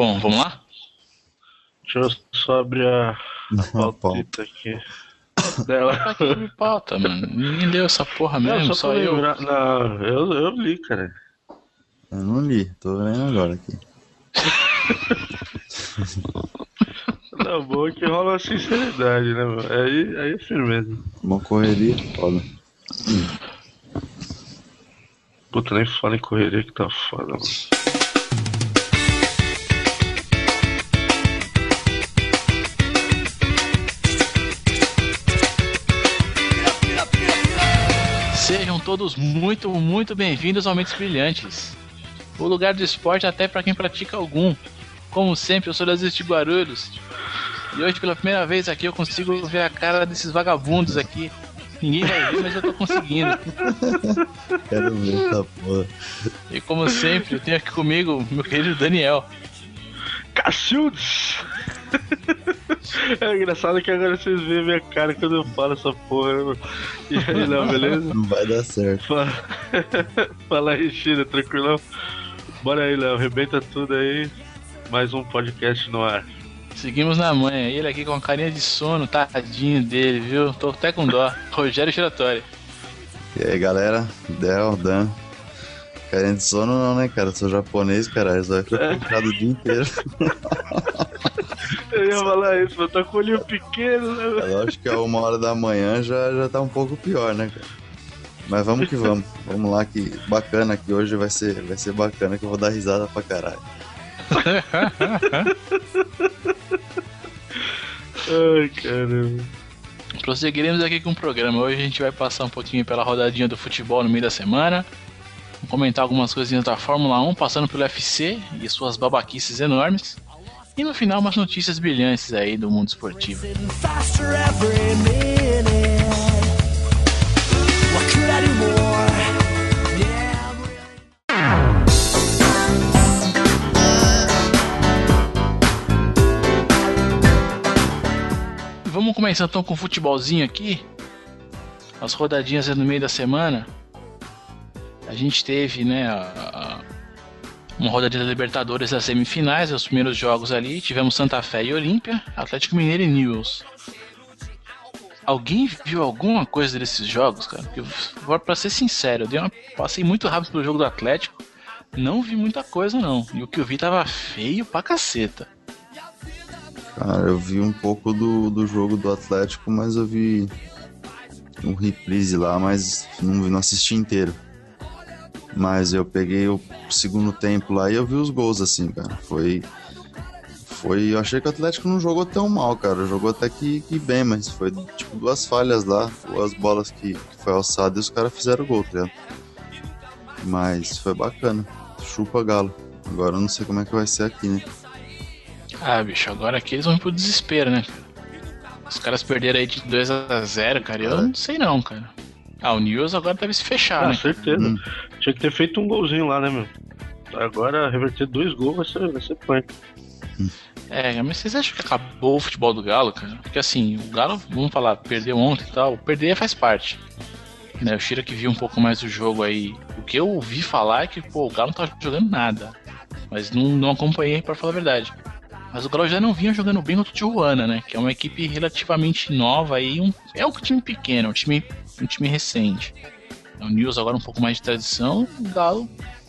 Bom, vamos lá? Deixa eu só abrir a, a pautita aqui. Dela. Tá aqui me pauta, mano. Ninguém leu essa porra mesmo, Não, só, pra eu. lembrar- Não, eu, eu li, cara. Eu não li, tô vendo agora aqui. Não, bom que rola a sinceridade, né, meu? Aí, aí é firmeza. Uma correria, foda. Puta, nem fala em correria que tá foda, mano. Todos muito, muito bem-vindos ao Mentes Brilhantes. O lugar do esporte até pra quem pratica algum. Como sempre, eu sou das de Guarulhos. E hoje, pela primeira vez aqui, eu consigo ver a cara desses vagabundos aqui. Ninguém vai ver, mas eu tô conseguindo. Quero ver essa porra. E como sempre, eu tenho aqui comigo meu querido Daniel. Cacildes! É engraçado que agora vocês veem a minha cara quando eu falo essa porra, né, mano? E aí, Léo, beleza? Não vai dar certo. Fala, Fala aí, China, tranquilão? Bora aí, Léo, arrebenta tudo aí. Mais um podcast no ar. Seguimos na manha. Ele aqui com a carinha de sono, tadinho dele, viu? Tô até com dó. Rogério Giratório. E aí, galera? Del, Dan. Querendo de sono não, né, cara? Eu sou japonês, caralho. Só ficar puxado o dia inteiro. Eu ia falar isso, mas tá com o olhinho pequeno, né? É mano? lógico que a uma hora da manhã já, já tá um pouco pior, né, cara? Mas vamos que vamos. Vamos lá, que bacana que hoje vai ser, vai ser bacana, que eu vou dar risada pra caralho. Ai, caramba. Prosseguiremos aqui com o programa. Hoje a gente vai passar um pouquinho pela rodadinha do futebol no meio da semana. Comentar algumas coisinhas da Fórmula 1, passando pelo UFC e suas babaquices enormes. E no final, umas notícias brilhantes aí do mundo esportivo. Vamos começar então com o futebolzinho aqui. As rodadinhas no meio da semana. A gente teve, né, a- a- uma rodadinha da Libertadores das semifinais, os primeiros jogos ali. Tivemos Santa Fé e Olímpia, Atlético Mineiro e Newells. Alguém viu alguma coisa desses jogos, cara? Porque, pra ser sincero, eu uma, passei muito rápido pelo jogo do Atlético. Não vi muita coisa, não. E o que eu vi tava feio pra caceta. Cara, eu vi um pouco do, do jogo do Atlético, mas eu vi um reprise lá, mas não, não assisti inteiro. Mas eu peguei o segundo tempo lá e eu vi os gols, assim, cara. Foi. Foi. Eu achei que o Atlético não jogou tão mal, cara. Jogou até que, que bem, mas foi tipo duas falhas lá, duas bolas que, que foi alçada e os caras fizeram gol, tá ligado? Mas foi bacana. Chupa galo. Agora eu não sei como é que vai ser aqui, né? Ah, bicho, agora aqui eles vão ir pro desespero, né? Os caras perderam aí de 2 a 0 cara. Eu não sei não, cara. Ah, o News agora deve se fechar, Ah, né? certeza. Hum. Tinha que ter feito um golzinho lá, né, meu? Agora, reverter dois gols vai ser, vai ser punk. É, mas vocês acham que acabou o futebol do Galo, cara? Porque assim, o Galo, vamos falar, perdeu ontem e tal. Perder faz parte. Né, o Shira que viu um pouco mais do jogo aí. O que eu ouvi falar é que, pô, o Galo não tá jogando nada. Mas não, não acompanhei, pra falar a verdade. Mas o Galo já não vinha jogando bem contra o Tijuana, né? Que é uma equipe relativamente nova aí. Um, é um time pequeno, um time, um time recente. O News agora um pouco mais de tradição. O Galo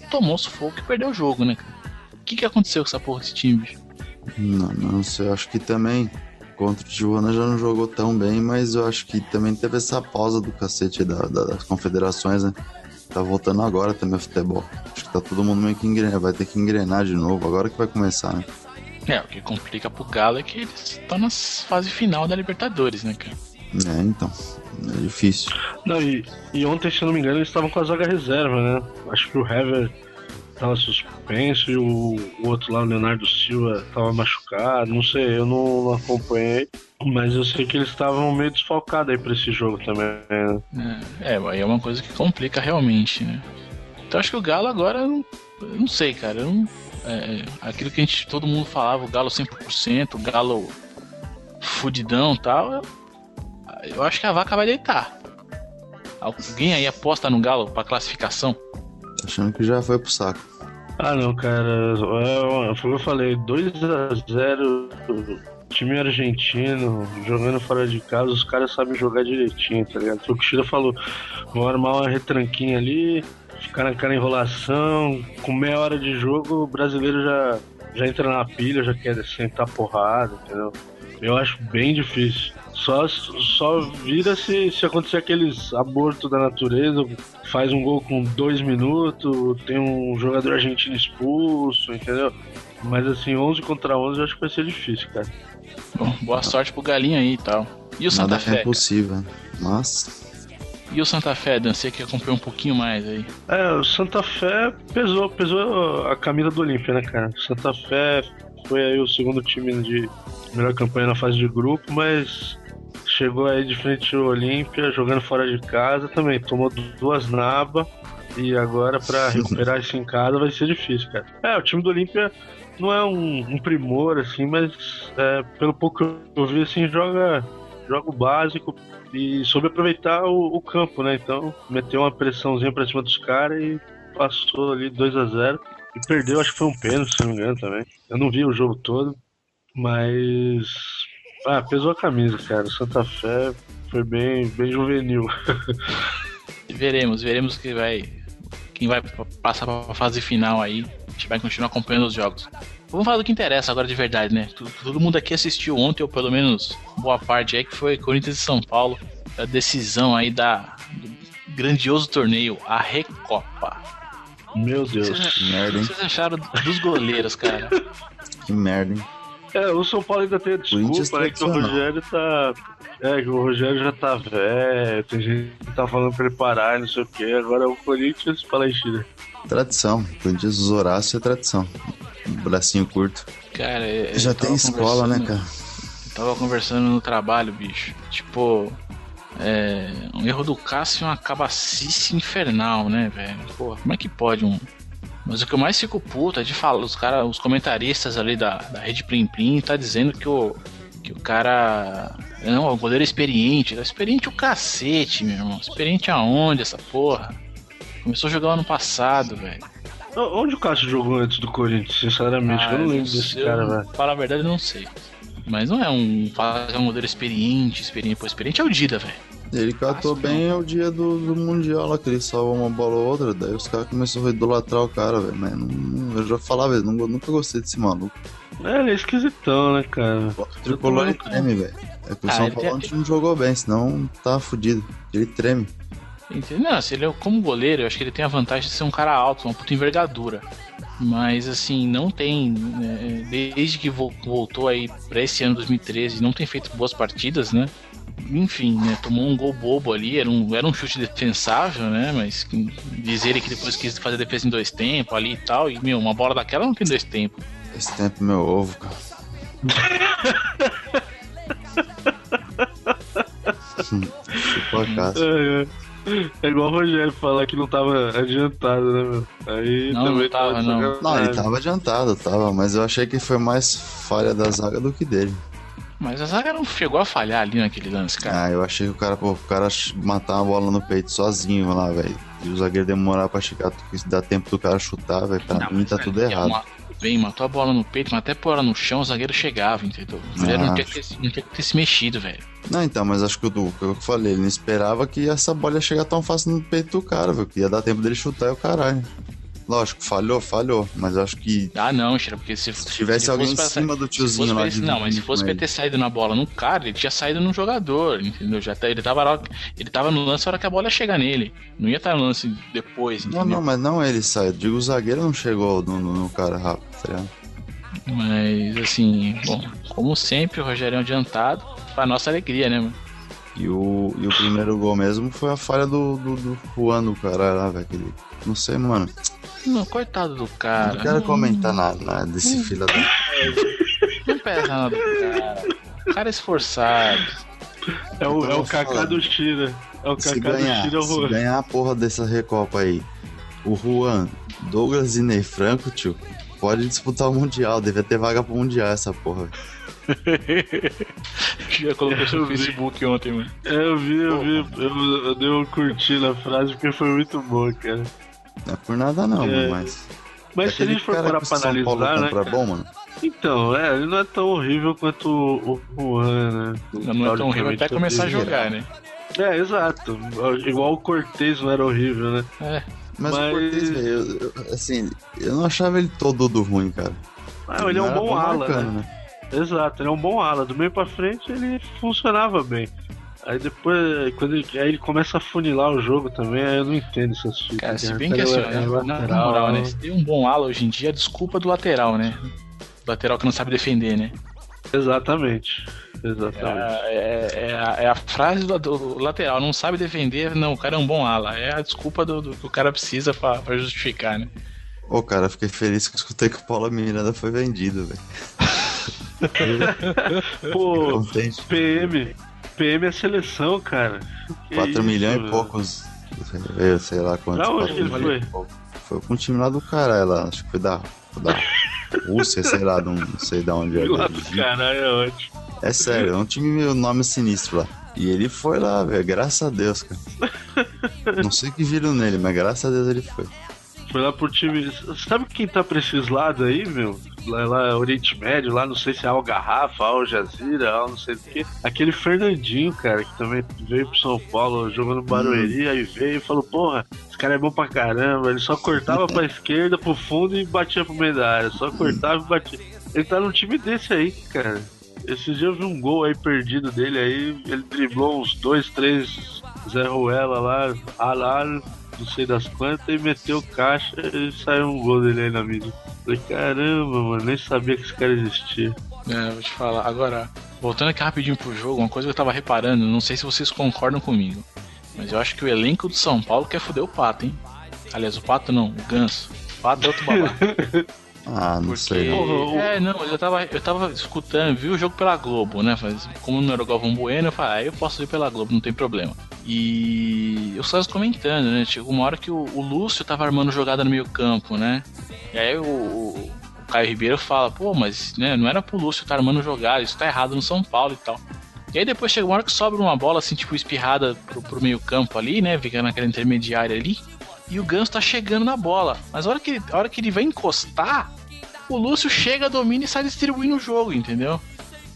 tomou sufoco e perdeu o jogo, né, cara? O que, que aconteceu com essa porra desse time, bicho? Não, não sei, acho que também contra o Tijuana já não jogou tão bem, mas eu acho que também teve essa pausa do cacete da, da- das confederações, né? Tá voltando agora também o futebol. Acho que tá todo mundo meio que engrenar, vai ter que engrenar de novo, agora que vai começar, né? É, o que complica pro Galo é que eles estão na fase final da Libertadores, né, cara? É, então, é difícil. Não, e, e ontem, se eu não me engano, eles estavam com a zaga reserva, né? Acho que o Hever tava suspenso e o, o outro lá, o Leonardo Silva, tava machucado. Não sei, eu não, não acompanhei. Mas eu sei que eles estavam meio desfalcados aí pra esse jogo também, né? É, aí é uma coisa que complica realmente, né? Então acho que o Galo agora, eu não, não sei, cara. eu não- é, é, aquilo que a gente, todo mundo falava, o Galo 100%, o Galo fudidão e tal, eu, acho que a vaca vai deitar. Alguém aí aposta no Galo pra classificação? Tá achando que já foi pro saco. Ah, não, cara. É, Foi o que eu falei: 2x0, time argentino, jogando fora de casa, os caras sabem jogar direitinho, tá ligado? O que o Shira falou: vão armar uma retranquinha ali, ficar naquela enrolação. Com meia hora de jogo, o brasileiro já, já entra na pilha, já quer sentar porrada, entendeu? Eu acho bem difícil. Só, só vira se, se acontecer aqueles abortos da natureza, faz um gol com dois minutos, tem um jogador argentino expulso, entendeu? Mas assim, 11 contra 11 eu acho que vai ser difícil, cara. Bom, boa sorte pro Galinho aí e tal. E o Santa Nada Fé? é cara? impossível. Mas, E o Santa Fé, Dan? Você que acompanhou um pouquinho mais aí. É, o Santa Fé pesou, pesou a camisa do Olímpia, né, cara? O Santa Fé foi aí o segundo time de melhor campanha na fase de grupo, mas chegou aí de frente ao Olímpia, jogando fora de casa também. Tomou duas nabas e agora pra recuperar isso em casa vai ser difícil, cara. É, o time do Olímpia não é um, um primor, assim, mas é, pelo pouco que eu vi, assim, joga, joga o básico e soube aproveitar o, o campo, né? Então, meteu uma pressãozinha pra cima dos caras e passou ali 2 a 0 E perdeu, acho que foi um pênalti, se não me engano, também. Eu não vi o jogo todo, mas. Ah, pesou a camisa, cara. Santa Fé foi bem, bem juvenil. Veremos, veremos que vai. Quem vai passar pra fase final aí. A gente vai continuar acompanhando os jogos. Vamos falar do que interessa agora de verdade, né? Todo mundo aqui assistiu ontem, ou pelo menos boa parte aí, que foi Corinthians e São Paulo. A decisão aí da, do grandioso torneio, a Recopa. Meu O que vocês, Deus. merda, hein? o que vocês acharam dos goleiros, cara? Que merda, hein? É, o São Paulo ainda tem a desculpa, né? Que o. Rogério tá. É, que o Rogério já tá velho, tem gente que tá falando pra ele parar, não sei o quê. Agora o Corinthians Chile. Tradição. Corinthians Horácio é tradição. Bracinho curto. Cara, eu Já tem escola, né, cara? Tava conversando no trabalho, bicho. Tipo, é, um erro do Cássio é uma cabacice infernal, né, velho? Pô, como é que pode um. Mas o que eu mais fico puto é de falar, os cara, os comentaristas ali da, da Rede Plim Plim tá dizendo que o, que o cara. Não, o goleiro é experiente. Experiente o cacete, meu irmão. Experiente aonde essa porra? Começou a jogar ano passado, velho. Onde o Cássio jogou antes do Corinthians, sinceramente? eu não lembro desse eu, cara, velho. Para a verdade, eu não sei. Mas não é um, é um goleiro experiente, experiente. Pô, experiente é o Dida, velho. Ele catou bem o dia do, do Mundial lá, que ele salva uma bola ou outra, daí os caras começaram a idolatrar o cara, velho. Mas não, não- eu já falava, eu não, nunca gostei desse maluco. É, ele é esquisitão, né, cara? O tricolor também, treme, velho. É que o Ah, São Paulo tem- não jogou bem, senão tá fudido. Ele treme. Não, se ele é como goleiro, eu acho que ele tem a vantagem de ser um cara alto, uma puta envergadura. Mas assim, não tem. né, desde que vo- voltou aí pra esse ano 2013, não tem feito boas partidas, né? Enfim, né? Tomou um gol bobo ali, era um, era um chute defensável, né? Mas que- diz ele que depois quis fazer defesa em dois tempos ali e tal. E, meu, uma bola daquela não tem dois tempos. Esse tempo meu ovo, cara. Chupou a casa. É, é. É igual o Rogério falar que não tava adiantado, né, meu? Aí Não, também não tava, de não. Não, ele tava adiantado, tava, mas eu achei que foi mais falha da zaga do que dele. Mas a zaga não chegou a falhar ali naquele lance, cara. Ah, eu achei que o cara, pô, o cara matar uma bola no peito sozinho lá, velho. E o zagueiro demorar pra chegar, porque dá tempo do cara chutar, velho. Pra Não, mim tá tudo errado. uma- Bem, matou a bola no peito, mas até pôr ela no chão, o zagueiro chegava, entendeu? O zagueiro não Ah. tinha, que ter, não tinha que ter se mexido, velho. Não, então, mas acho que o que eu falei, ele não esperava que essa bola ia chegar tão fácil no peito do cara, velho. Que ia dar tempo dele chutar e o caralho. Lógico, falhou, falhou. Mas acho que Ah, não, Cheira, porque se, se tivesse se alguém em cima do tiozinho lá pra de Não, mas se fosse pra ele. ter saído na bola no cara, ele tinha saído num jogador, entendeu? Já tá, ele, tava, ele tava no lance na hora que a bola ia chegar nele. Não ia estar no lance depois, Não, entendeu? não, mas não ele saiu. Digo, o zagueiro não chegou no, no- no cara rápido, tá ligado? Mas, assim, bom, como sempre, o Rogério é um adiantado, pra nossa alegria, né, mano? E o, e o primeiro gol mesmo foi a falha do, do, do Juan, do cara lá, velho. Não sei, mano. Não, coitado do cara. não quero não- comentar nada, nada desse filho da. Não pesa nada do cara. Cara esforçado. É o, é o Então, Kaká fala. do Chira. É o Kaká do o se Juan. ganhar a porra dessa Recopa aí, o Juan, Douglas e Ney Franco, tio, pode disputar o Mundial. Devia ter vaga pro Mundial essa porra. Já colocou isso Eu no vi. Facebook ontem, mano. É, eu vi, eu vi. Eu, eu dei um curtir na frase porque foi muito boa, cara. Não é por nada não, É. mas. Mas se a gente for cara parar pra analisar, né? compra bom, mano. Então, é, ele não é tão horrível quanto o o Juan, né? Não, não é tão horrível até começar a jogar, né? É, exato. Igual o Cortez não era horrível, né? É. Mas, Mas- o Cortez, velho, eu- eu- assim, eu não achava ele todo do ruim, cara. Ah, ele é um bom ala, marcando, né? Exato, ele é um bom ala. Do meio pra frente ele funcionava bem. Aí depois, quando ele, aí ele começa a funilar o jogo também, aí eu não entendo essas fitas. Cara, se né? bem que assim, É né, na, na moral, né? Se tem um bom ala hoje em dia, a desculpa do lateral, né? O lateral que não sabe defender, né? Exatamente. Exatamente. É, é- é a, é a frase do, do lateral, não sabe defender, não, o cara é um bom ala. É a desculpa do, do que o cara precisa pra, pra justificar, né? Ô, cara, fiquei feliz que eu escutei que o Paulo Miranda foi vendido, velho. Pô. PM. PM é seleção, cara. Que 4 isso, milhões e velho. poucos. Eu sei lá quantos. Pra onde ele foi? e. Foi com o time lá do caralho lá. Acho que foi da, da Rússia, sei lá, não, não sei de onde é. Lá do caralho é ótimo. É sério, é um time meio nome sinistro lá. E ele foi lá, velho, graças a Deus, cara. Não sei o que viram nele, mas graças a Deus ele foi. Foi lá pro time. Sabe quem tá pra esses lados aí, meu? Lá, lá Oriente Médio, lá não sei se é Al Garrafa, Al Jazeera, Al não sei o que. Aquele Fernandinho, cara, que também veio pro São Paulo jogando Barueri, aí veio e falou: Porra, esse cara é bom pra caramba. Ele só cortava pra esquerda, pro fundo e batia pro meio da área. Só cortava e batia. Ele tá num time desse aí, cara. Esse dia eu vi um gol aí perdido dele aí. Ele driblou uns dois, três Zé Ruela lá, Alar, não sei das quantas, e meteu caixa e saiu um gol dele aí na mídia. Falei, caramba, mano, nem sabia que esse cara existia. É, vou te falar. Agora, voltando aqui rapidinho pro jogo, uma coisa que eu tava reparando, não sei se vocês concordam comigo, mas eu acho que o elenco do São Paulo quer foder o Pato, hein? Aliás, o Pato não, o Ganso. O Pato é outro babaca. Ah, não Porque. sei. Não. É, não, mas eu tava, eu tava escutando, vi o jogo pela Globo, né? Mas como não era o Galvão Bueno, eu falei, ah, eu posso ir pela Globo, não tem problema. E eu estava comentando, né? Chegou uma hora que o, o Lúcio tava armando jogada no meio campo, né? E aí o, o- Caio Ribeiro fala, pô, mas né, não era pro Lúcio estar armando jogada, isso tá errado no São Paulo e tal. E aí depois chega uma hora que sobra uma bola assim, tipo, espirrada pro, pro meio campo ali, né? Fica naquela intermediária ali. E o Ganso tá chegando na bola. Mas a hora que, a hora que ele vai encostar, o Lúcio chega, domina e sai distribuindo o jogo, entendeu?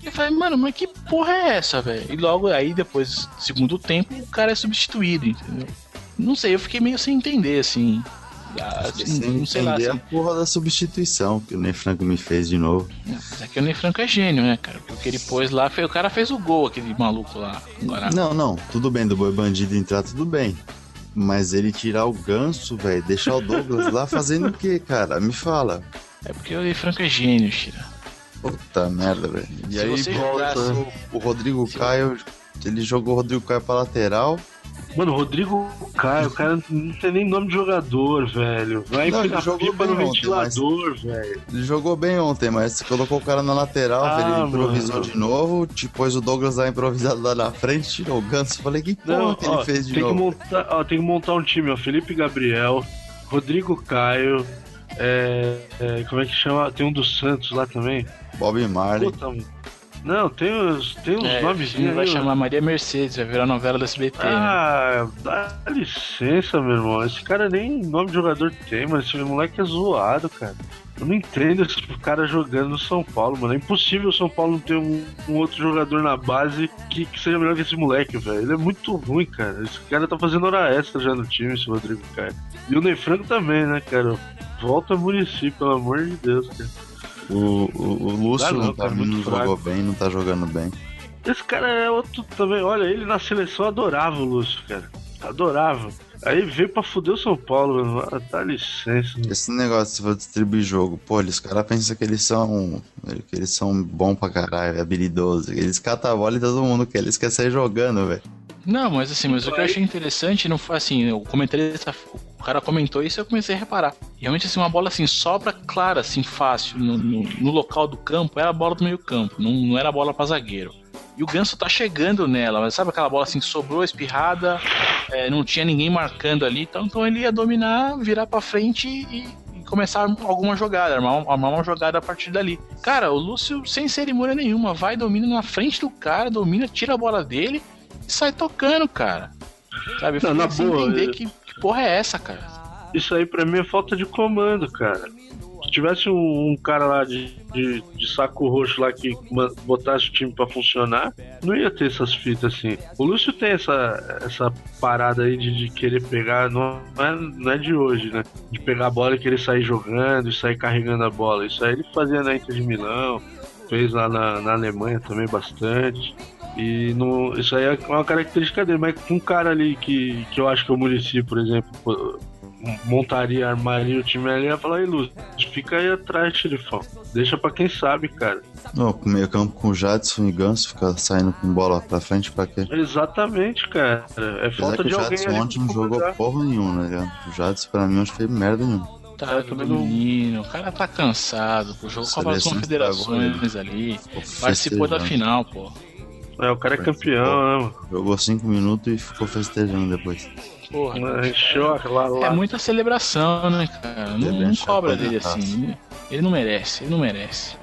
Eu falei, mano, mas que porra é essa, velho? E logo aí, depois, segundo tempo, o cara é substituído, entendeu? Não sei, eu fiquei meio sem entender, assim. Ah, Sem não sei lá, entender assim, a porra da substituição que o Ney Franco me fez de novo. mas é que o Ney Franco é gênio, né, cara? Porque o que ele pôs lá, foi, o cara fez o gol, aquele maluco lá. Agora, Não, não, tudo bem do boi bandido entrar, tudo bem. Mas ele tirar o ganso, velho, deixar o Douglas lá fazendo o quê, cara? Me fala. é porque o Franco é gênio, Shira. Puta merda, velho. E Se aí volta jogasse- o, o Rodrigo Caio, ele jogou o Rodrigo Caio pra lateral. Mano, Rodrigo Caio, o cara não tem nem nome de jogador, velho. Vai Não, jogou pipa no bem ontem, ventilador, velho. Ele jogou bem ontem, mas colocou o cara na lateral, Ah, ele improvisou mano. de novo, te pôs o Douglas lá improvisado lá na frente, tirou o ganso. Falei, que porra Não, que ó, ele fez de tem novo? que montar, ó, tem que montar um time, ó. Felipe Gabriel, Rodrigo Caio, é, é, como é que chama? Tem um do Santos lá também. Bob Marley. Puta. Não, tem os, tem uns É, ele vai chamar Maria Mercedes, vai virar novela do SBT, né? Ah, dá licença, meu irmão. Esse cara nem nome de jogador tem, mas esse moleque é zoado, cara. Eu não entendo esse cara jogando no São Paulo, mano. É impossível o São Paulo não ter um, um outro jogador na base que, que seja melhor que esse moleque, velho. Ele é muito ruim, cara. Esse cara tá fazendo hora extra já no time, esse Rodrigo Caio. E o Ney Franco também, né, cara? Volta a Murici, pelo amor de Deus, cara. O, o, o Lúcio Dá não, não, tá, cara, não jogou bem, não tá jogando bem. Esse cara é outro também. Olha, ele na seleção adorava o Lúcio, cara. Adorava. Aí veio pra fuder o São Paulo, mano. Ah, dá licença, mano. Esse negócio, se for distribuir jogo, pô, os caras pensam que eles são. que eles são bons pra caralho, habilidosos. Eles catam a bola e todo mundo quer. Eles querem sair jogando, velho. Não, mas assim, mas o que eu achei interessante não foi assim, o comentarista, o cara comentou isso e eu comecei a reparar. Realmente assim, uma bola assim, sobra clara, assim, fácil, no, no, no local do campo, era a bola do meio campo, não, não era a bola pra zagueiro. E o Ganso tá chegando nela, mas sabe aquela bola assim, que sobrou espirrada, é, não tinha ninguém marcando ali, então, então ele ia dominar, virar pra frente e, e começar alguma jogada, armar, armar uma jogada a partir dali. Cara, o Lúcio, sem cerimônia nenhuma, vai, domina na frente do cara, domina, tira a bola dele e sai tocando, cara. Sabe? Eu Não, na sem boa, entender eu- que, porra é essa, cara. Isso aí pra mim é falta de comando, cara. Se tivesse um, um cara lá de, de, de saco roxo lá que botasse o time pra funcionar, não ia ter essas fitas assim. O Lúcio tem essa, essa parada aí de, de querer pegar, não é, não é de hoje, né? De pegar a bola e querer sair jogando e sair carregando a bola. Isso aí ele fazia na Inter de Milão, fez lá na, na Alemanha também bastante. E não, isso aí é uma característica dele, mas com um cara ali que, que eu acho que o Murici, por exemplo, montaria, armaria o time ali, ia falar, Lúcio, fica aí atrás, xerifão. Deixa pra quem sabe, cara. Não, com meio campo com Jadson e Ganso, fica saindo com bola pra frente pra quê? Exatamente, cara. É Apesar falta que de o alguém Jadson ali ontem não jogou porra nenhuma, né? ligado? O Jadson pra mim não fez merda nenhuma. Tá, menino, o cara tá cansado, pô, jogou com as Seleção confederações ali, participou da final, pô. É, o cara é campeão, né, mano? Jogou cinco minutos e ficou festejando depois. Porra. A- lá, lá. É muita celebração, né, cara? Não, não cobra dele assim. Ele não merece, ele não merece.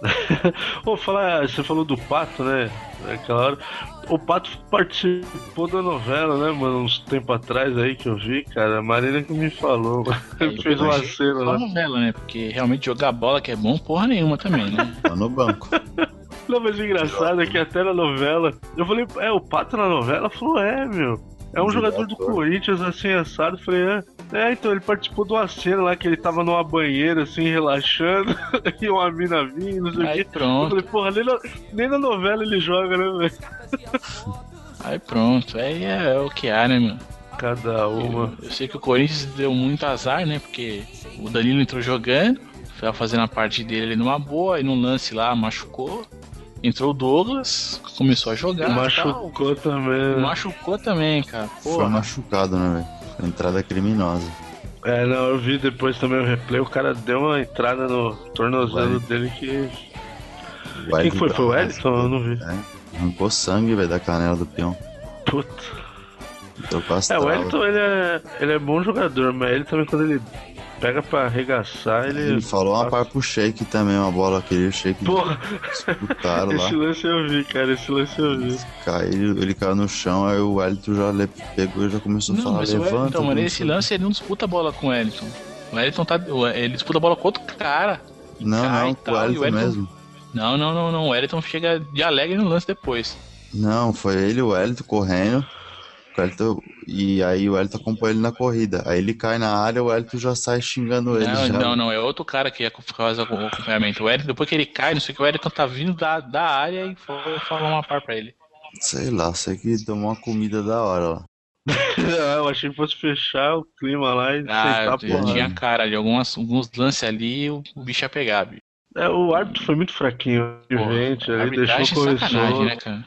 Ô, falar, você falou do Pato, né? Naquela hora. O Pato participou da novela, né, mano? Uns tempo atrás aí que eu vi, cara. A Marina que me falou. Ele fez uma cena lá. novela, né? Porque realmente jogar bola que é bom, porra nenhuma também, né? Tá no banco. Não, mas o engraçado é que até na novela. Eu falei, é, o Pato na novela? Falou, é, meu. É um jogador do. Corinthians, assim, assado. Eu Falei, é. É, então ele participou de uma cena lá que ele tava numa banheira, assim, relaxando, e uma mina vindo, não sei o Aí quê. Eu pronto, falei, porra, nem na, nem na novela ele joga, né, velho? aí pronto. Aí é, é o que há, né, mano? Cada uma. Eu, eu sei que o Corinthians deu muito azar, né? Porque o Danilo entrou jogando, foi fazendo a parte dele ali numa boa, e no lance lá machucou. Entrou o Douglas, começou a jogar. Machucou também. tal. né? Machucou também, cara. Foi Porra. machucado, né, velho? Foi Entrada criminosa. É, não, eu vi depois também o replay, o cara deu uma entrada no tornozelo dele que. O Quem Wellington foi? Foi o Edson? Eu não vi. É, arrancou sangue, velho, da canela do peão. Puta. As É, o. Wellington ele é, ele é bom jogador, mas ele também quando ele pega pra arregaçar, ele. Ele falou uma par pro Shake também, uma bola que ele, o Shake Porra, disputaram lá. esse lance eu vi, cara, esse lance eu vi. Caiu, ele caiu no chão, aí o Wellington já le- pegou e já começou a Não, falar, mas o levanta. Wellington, mano, esse lance ele não disputa a bola com o Wellington. O Wellington tá. Ele disputa a bola com outro cara. Não, cai não, com o Wellington Wellington- mesmo. Não, não, não, não. O Wellington chega de alegre no lance depois. Não, foi ele e o Wellington correndo. O Wellington- e aí o Wellington acompanha ele na corrida. Aí ele cai na área, o Wellington já sai xingando ele. Não, já. não, não, é outro cara que ia fazer o acompanhamento. O Wellington, depois que ele cai, não sei o que, o Wellington tá vindo da, da área e foi falar uma par pra ele. Sei lá, sei que tomou uma comida da hora lá. eu achei que fosse fechar o clima lá e Ah, sentar tinha porra. tinha cara ali, algumas, alguns lances ali, o, o bicho ia pegar, bicho. É, o árbitro foi muito fraquinho, gente, aí deixou é sacanagem, correção. né, cara?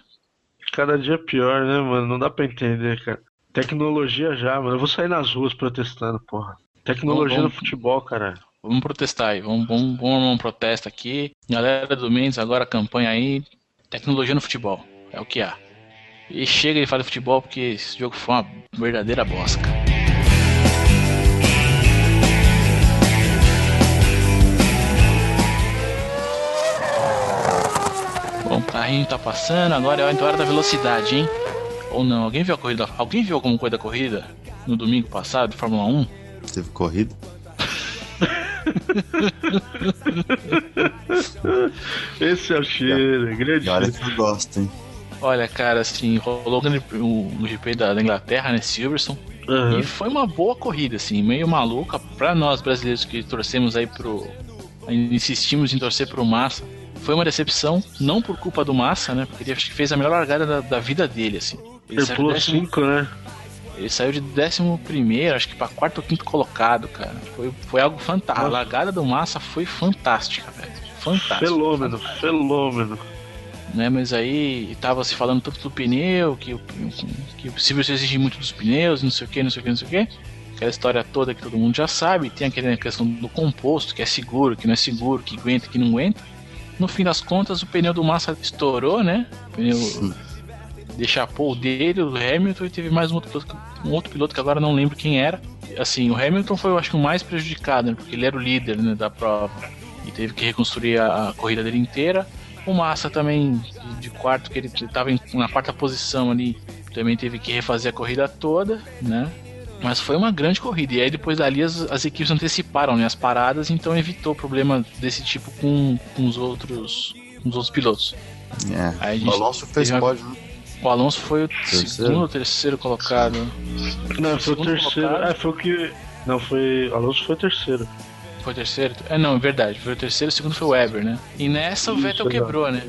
Cada dia pior, né, mano? Não dá pra entender, cara. Tecnologia já, mano. Eu vou sair nas ruas protestando, porra. Tecnologia bom. no futebol, cara. Vamos protestar aí, vamos, vamos, vamos armar um protesto aqui. Galera do Mendes, agora campanha aí, tecnologia no futebol, é o que há. E chega de falar de futebol porque esse jogo foi uma verdadeira bosca. Bom, o carrinho tá passando, agora é a hora da velocidade, hein? Ou não, alguém viu a corrida? Alguém viu alguma coisa da corrida no domingo passado, de Fórmula 1? Teve corrida. Esse é o cheiro, grande E olha que eu gosto, hein? Olha, cara, assim, rolou o GP da, Inglaterra, né, Silverson, Aham. e foi uma boa corrida, assim, meio maluca pra nós brasileiros que torcemos aí pro. insistimos em torcer pro Massa. Foi uma decepção, não por culpa do Massa, né, porque ele acho que fez a melhor largada da, da vida dele, assim. Ele pulou de décimo, 5, né? ele saiu de 11, acho que pra quarto ou quinto colocado, cara. Foi, foi algo fantástico. A Nossa. largada do Massa foi fantástica, velho. Fantástica. Fenômeno, fenômeno. né? Mas aí tava se falando tanto do pneu, que, o- que o Silverstone exige muito dos pneus, não sei o que, não sei o que, não sei o que. Aquela história toda que todo mundo já sabe. Tem aquela questão do composto, que é seguro, que não é seguro, que aguenta, que não aguenta. No fim das contas, o pneu do Massa estourou, né? O pneu deixapou o dele, o Hamilton, e teve mais um outro, piloto, um outro piloto que agora não lembro quem era. Assim, o Hamilton foi, eu acho o mais prejudicado, né? Porque ele era o líder né, da prova e teve que reconstruir a, a corrida dele inteira. O Massa também, de, de quarto, que ele estava na quarta posição ali, também teve que refazer a corrida toda, né? Mas foi uma grande corrida. E aí depois dali as, as equipes anteciparam né, as paradas, então evitou problema desse tipo com, com os outros com os outros pilotos. É. Aí a O gente Alonso fez uma- pódio, né? O Alonso foi o Terceiro? segundo ou terceiro colocado. Não, foi o terceiro. colocado. É, foi o que. Não, foi. Alonso foi o terceiro. Foi o terceiro? É, não, é verdade. Foi o terceiro, o segundo foi o Weber, né? E nessa o Isso, Vettel quebrou, né?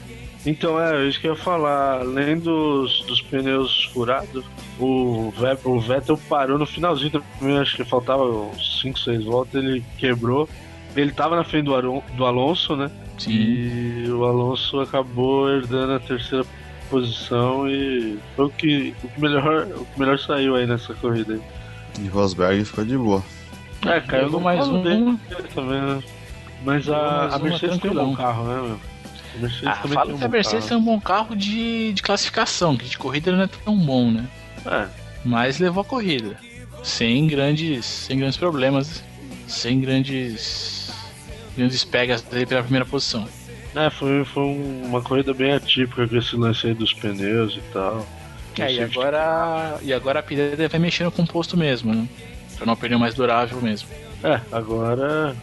Então é, isso que eu ia falar. Além dos, dos pneus furados, o, o Vettel parou no finalzinho também, acho que faltava uns 5, 6 voltas, ele quebrou. Ele tava na frente do, Aron- do Alonso, né? Sim. E o Alonso acabou herdando a terceira posição e foi o que, o que melhor, o que melhor saiu aí nessa corrida. aí. E Rosberg ficou de boa. É, caiu no mais um. dele também, né? Mas a, a Mercedes tem um bom carro, né, meu? A Mercedes Ah, fala tem um que a bom Mercedes tem carro. um bom carro de, de classificação, que de corrida ele não é tão bom, né? É, Mas levou a corrida. Sem grandes. Sem grandes problemas. Sem grandes. Grandes pegas dele pela primeira posição. É, foi, foi um- uma corrida bem atípica com esse lance aí dos pneus e tal. É, e agora. E agora a Pirelli vai mexer no composto mesmo, né? Não perder mais durável mesmo. É, agora.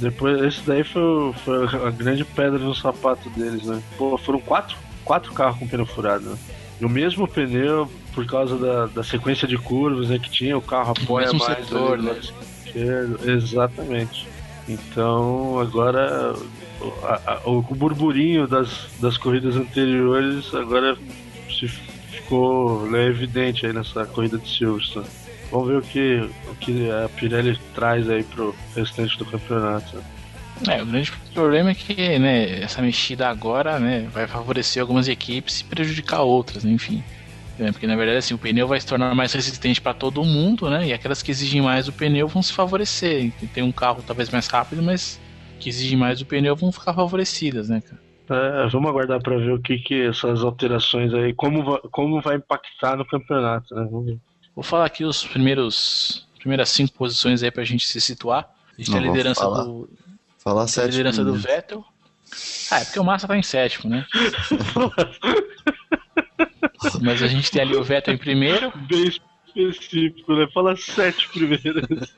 Depois, esse daí foi, foi a grande pedra no sapato deles, né? Pô, foram quatro, quatro carros com pneu furado, né? E o mesmo pneu, por causa da, da sequência de curvas né, que tinha, o carro apoia mesmo mais setor, né? esquerdo. Exatamente. Então, agora o- a- a- o burburinho das, das corridas anteriores agora se ficou né, evidente aí nessa corrida de Silverstone. Vamos ver o que, o que a Pirelli traz aí pro restante do campeonato. É, o grande problema é que, né, essa mexida agora, né, vai favorecer algumas equipes e prejudicar outras, né, enfim. É, porque na verdade assim, o pneu vai se tornar mais resistente para todo mundo, né? E aquelas que exigem mais o pneu vão se favorecer. Tem um carro talvez mais rápido, mas que exigem mais o pneu vão ficar favorecidas, né, cara? É, vamos aguardar para ver o que, que essas alterações aí, como, va- como vai impactar no campeonato, né? Vamos ver. Vou falar aqui os primeiros primeiras cinco posições aí pra gente se situar. A gente Não tem a liderança falar. do Falar a liderança do. Vettel. Ah, é porque o Massa tá em sétimo, né? Mas a gente tem ali o Vettel em primeiro, Bem específico, né? Fala sete primeiras.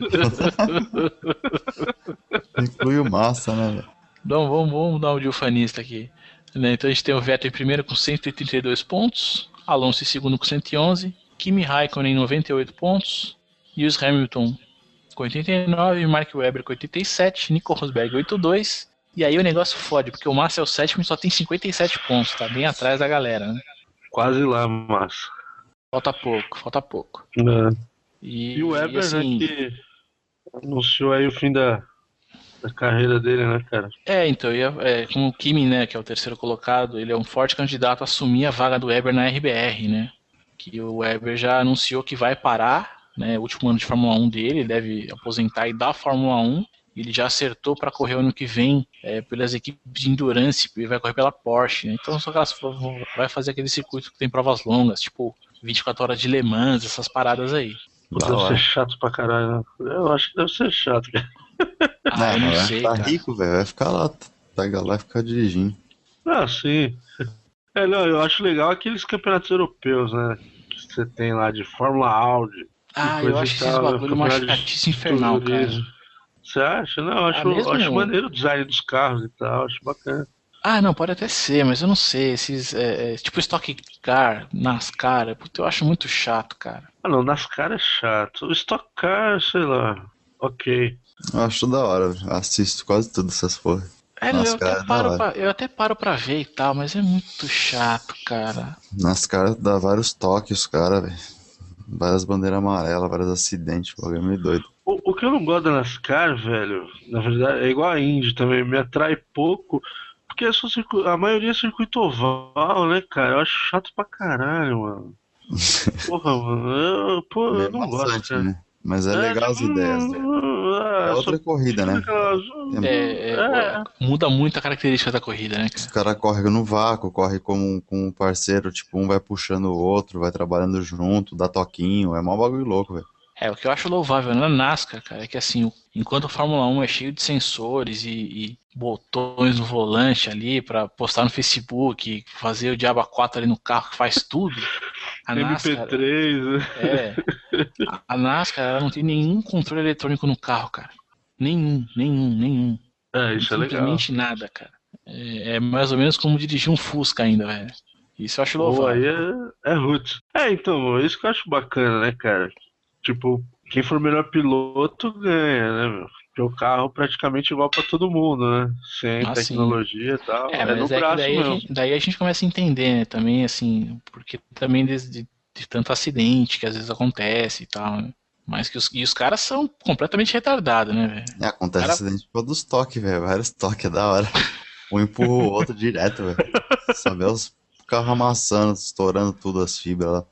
Inclui o Massa, né? velho? Então vamos, vamos dar um de ufanista aqui. Né, Então a gente tem o Vettel em primeiro com 132 pontos, Alonso em segundo com 111, Kimi Raikkonen 98 pontos, Lewis Hamilton com 89, Mark Webber com 87, Nico Rosberg 82. E aí o negócio fode, porque o Massa é o sétimo e só tem 57 pontos, tá bem atrás da galera, né? Quase lá, massa. Falta pouco, falta pouco. Né? E, E o Weber, assim, né, que anunciou aí o fim da, da carreira dele, né, cara? É, então, eu ia- é, como o Kimi, né, que é o terceiro colocado, ele é um forte candidato a assumir a vaga do Weber na RBR, né? Que o Weber já anunciou que vai parar, né? O último ano de Fórmula 1 dele, ele deve aposentar e dar a Fórmula 1. Ele já acertou para correr o ano que vem é, pelas equipes de endurance, ele vai correr pela Porsche, né? Então só que elas vai fazer aquele circuito que tem provas longas, tipo 24 horas de Le Mans, essas paradas aí. Deve ser chato pra caralho, né? Eu acho que deve ser chato, cara. Ah, eu não vai sei, ficar cara. rico, velho. Vai ficar lá. Pega lá e ficar dirigindo. Ah, sim. É, não, eu acho legal aqueles campeonatos europeus, né? Que você tem lá de Fórmula Audi. Ah, eu acho esses bagulho uma chatice infernal, cara. Você acha? Não, eu acho, Ah, acho maneiro o design dos carros e tal, acho bacana. Ah, não, pode até ser, mas eu não sei. Esses, é, é, tipo Stock Car, NASCAR, puta, eu acho muito chato, cara. Ah não, NASCAR é chato. O Stock Car, sei lá. Ok. Eu acho da hora, velho. Assisto quase tudo essas porra. É, eu, NASCAR é até da paro pra, eu até paro pra ver e tal, mas é muito chato, cara. Nas caras dá vários toques, os caras, velho. Várias bandeiras amarelas, vários acidentes, o bagulho é meio doido. O, o que eu não gosto da NASCAR, velho, na verdade, é igual a Indy também, me atrai pouco, porque é só circu- a maioria é circuito oval, né, cara? Eu acho chato pra caralho, mano. Porra, mano, eu, pô, eu Meio não gosto, maçante, cara. né? Mas é legal as ideias, ah, É outra corrida, né? aquelas- É, é, É. Muda muito a característica da corrida, né, Os cara? caras correm no vácuo, corre com, com um parceiro, tipo, um vai puxando o outro, vai trabalhando junto, dá toquinho, é mó bagulho louco, velho. É, o que eu acho louvável na NASCAR, cara, é que assim, enquanto o Fórmula 1 é cheio de sensores e, e botões no volante ali pra postar no Facebook, fazer o Diaba 4 ali no carro que faz tudo, a NASCAR MP3, né? É. A- A NASCAR ela não tem nenhum controle eletrônico no carro, cara. Nenhum, nenhum, nenhum. É, isso é legal. Simplesmente nada, cara. É, é mais ou menos como dirigir um Fusca ainda, velho. Isso eu acho Pô, louvável. aí é, é. É, então, isso que eu acho bacana, né, cara? Tipo, quem for melhor piloto ganha, né, meu? Porque o carro praticamente igual pra todo mundo, né? Sem Ah, sim. tecnologia e tal. É, no mas é braço daí a, mesmo. gente, daí a gente começa a entender, né, também, assim, porque também de, de- de tanto acidente que às vezes acontece e tal, né? Mas que os, e os caras são completamente retardados, né, velho? É, acontece Cara- acidente por dos toques, velho. Vários toques, é da hora. Um empurra o outro direto, velho. Só vê os carros amassando, estourando tudo as fibras lá.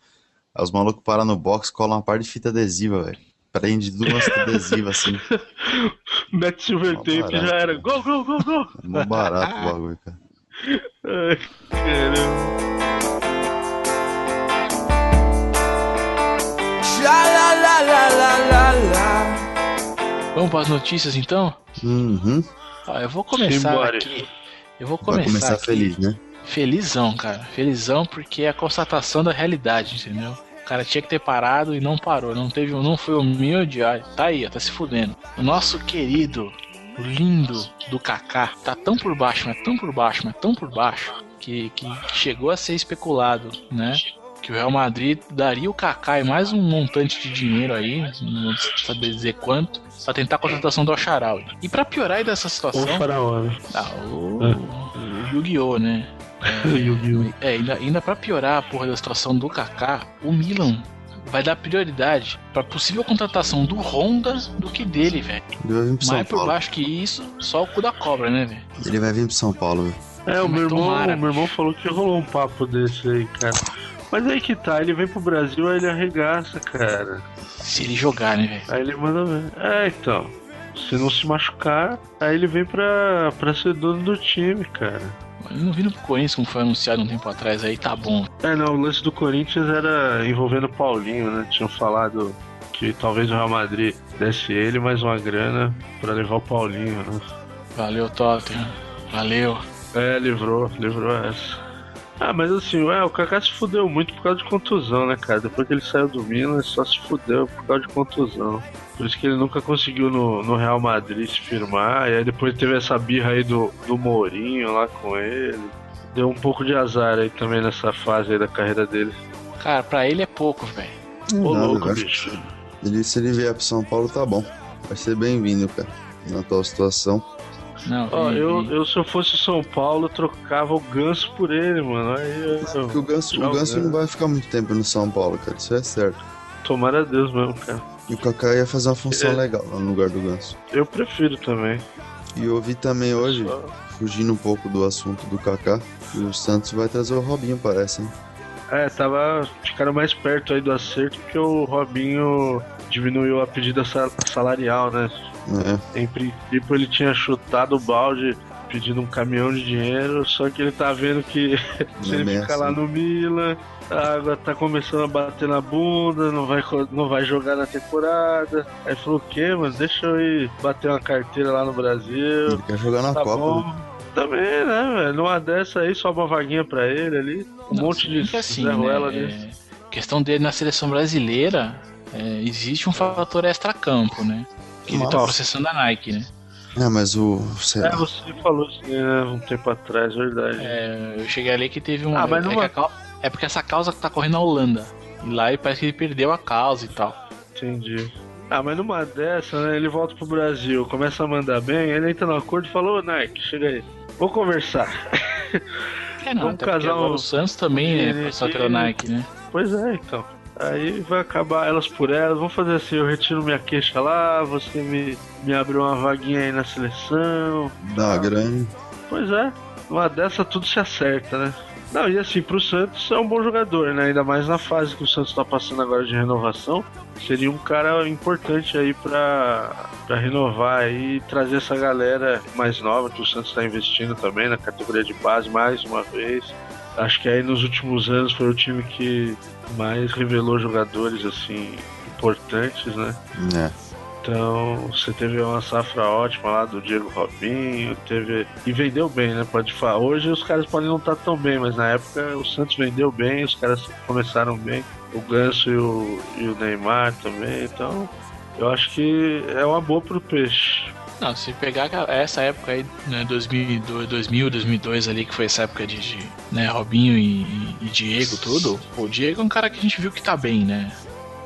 Aí os malucos param no box, colam uma parte de fita adesiva, velho. Prende duas fitas adesivas assim. Mete silver tape já era. né? Go, go, go, go! É mó barato o bagulho, cara. Ai, caramba. Vamos para as notícias então? Uhum. Ó, eu vou começar Simbora. aqui. Eu vou Vai começar, começar aqui feliz, né? Felizão, cara. Felizão porque é a constatação da realidade, entendeu? O cara tinha que ter parado e não parou. Não teve, não foi humilde. ah, Tá aí, ó, tá se fudendo. O nosso querido, o lindo do Kaká tá tão por baixo, mas tão por baixo, mas tão por baixo que, que chegou a ser especulado, né? Que o Real Madrid daria o Kaká e mais um montante de dinheiro aí, não vou saber dizer quanto, pra tentar a contratação do Asharawi. E pra piorar aí dessa O situação, faraó, né? ah, o, o Yu-Gi-Oh, né? Yu-Gi-Oh! É, ainda, ainda pra piorar a porra da situação do Kaká, o Milan vai dar prioridade pra possível contratação do Honda do que dele, velho. Ele vai vir pro São Mais por baixo que isso, só o cu da cobra, né, velho? Ele vai vir pro São Paulo, velho. É, o Mas meu irmão, tomara, o meu irmão falou que rolou um papo desse aí, cara. Mas aí que tá, ele vem pro Brasil, aí ele arregaça, cara. Se ele jogar, né, velho? Aí ele manda ver. É, então. Se não se machucar, aí ele vem pra, pra ser dono do time, cara. Não vindo pro Corinthians, como foi anunciado um tempo atrás aí, tá bom. É, não, o lance do Corinthians era envolvendo o Paulinho, né? Tinham falado que talvez o Real Madrid desse ele mais uma grana pra levar o Paulinho, né? Valeu, Tottenham. Valeu. É, livrou, livrou essa. Ah, mas assim, ué, o Kaká se fudeu muito por causa de contusão, né, cara? Depois que ele saiu do Milan, ele só se fudeu por causa de contusão. Por isso que ele nunca conseguiu no, no Real Madrid se firmar. E aí depois teve essa birra aí do, do Mourinho lá com ele. Deu um pouco de azar aí também nessa fase aí da carreira dele. Cara, pra ele é pouco, velho. Ô, Nada, louco, bicho. Ele, se ele vier pro São Paulo, tá bom. Vai ser bem-vindo, cara. Na atual situação. Não, Ó, e- eu, e- eu se eu fosse São Paulo, eu trocava o ganso por ele, mano. Aí eu, Porque o Ganso, o Ganso né? não vai ficar muito tempo no São Paulo, cara. Isso é certo. tomara a Deus mesmo, cara. E o Kaká ia fazer uma função É. legal lá no lugar do Ganso. Eu prefiro também. E eu ouvi também hoje, Só- fugindo um pouco do assunto do Kaká, que o Santos vai trazer o Robinho, parece, hein? É, tava. Ficaram mais perto aí do acerto porque o Robinho diminuiu a pedida sal- salarial, né? É, Em princípio ele tinha chutado o balde pedindo um caminhão de dinheiro, só que ele tá vendo que se é ele bem ficar assim. lá no Milan, a água tá começando a bater na bunda, não vai, não vai jogar na temporada. Aí falou o quê, mano? Deixa eu ir bater uma carteira lá no Brasil. ele quer jogar na Tá Copa. bom. né? Também, né, velho? Numa dessa aí, só uma vaguinha pra ele ali. Um Não, monte de assim, né, desse. é, questão dele na seleção brasileira, é, existe um fator extra-campo, né? Que ele tá Nossa. processando a Nike, né? É, mas o. Sei É, você falou assim, né, um tempo atrás, verdade. É, eu cheguei ali que teve um. Ah, mas é, a cau- é porque essa causa tá correndo na Holanda. E lá ele parece que ele perdeu a causa e tal. Entendi. Ah, mas numa dessa, né, ele volta pro Brasil, começa a mandar bem, ele entra no acordo e fala, ô Nike, chega aí, vamos conversar. É, não, Vamos casar um- o Santos também, né? Passou pela. Nike, né? pois é, então. Aí vai acabar elas por elas, vamos fazer assim, eu retiro minha queixa lá, você me, me abre uma vaguinha aí na seleção. Dá grana. Pois é, numa dessa tudo se acerta, né? Não, e assim, pro Santos é um bom jogador, né? Ainda mais na fase que o Santos tá passando agora de renovação. Seria um cara importante aí pra, pra renovar e trazer essa galera mais nova que o Santos tá investindo também na categoria de base mais uma vez. Acho que aí nos últimos anos foi o time que mais revelou jogadores assim importantes, né? É. Então, você teve uma safra ótima lá do Diego Robinho, teve. E vendeu bem, né? Pode falar. Hoje os caras podem não estar tão bem, mas na época o Santos vendeu bem, os caras começaram bem. o Ganso e o, e o Neymar também, então eu acho que é uma boa pro peixe. Não, se pegar essa época aí, né, 2002, 2000, 2002 ali, que foi essa época de, de né, Robinho e, e Diego, tudo, o Diego é um cara que a gente viu que tá bem, né?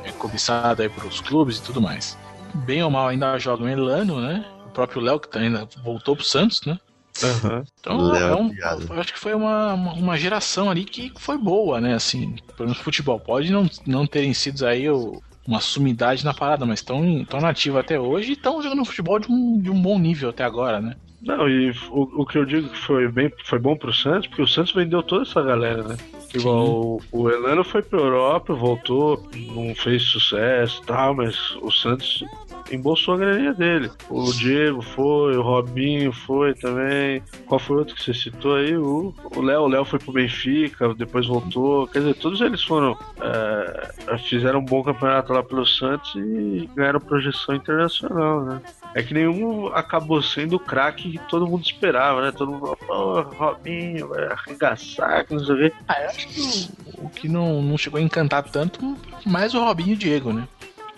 É cobiçado aí pros clubes e tudo mais. Bem ou mal ainda joga um Elano, né? O próprio Léo que tá ainda voltou pro Santos, né? Aham. Então, Léo é um, acho que foi uma, uma, uma geração ali que foi boa, né? Assim, pelo menos futebol. Pode não, não terem sido aí o- uma sumidade na parada, mas estão tão nativos até hoje e estão jogando futebol de um, de um bom nível até agora, né? Não, e o, o que eu digo que foi, bem, foi bom pro Santos, porque o Santos vendeu toda essa galera, né? Igual o, o Elano foi pra Europa, voltou, não fez sucesso e tal, mas o Santos embolsou a graninha dele. O Diego foi, o Robinho foi também. Qual foi o outro que você citou aí? O Léo. O Léo foi pro Benfica, depois voltou. Quer dizer, todos eles foram. é, fizeram um bom campeonato lá pelo Santos e ganharam projeção internacional, né? É que nenhum acabou sendo o craque que todo mundo esperava, né? Todo mundo falou, pô, Robinho, vai arregaçar, que não sei o quê. Ah, eu acho que o, o que não, não chegou a encantar tanto, mais o Robinho e o Diego, né?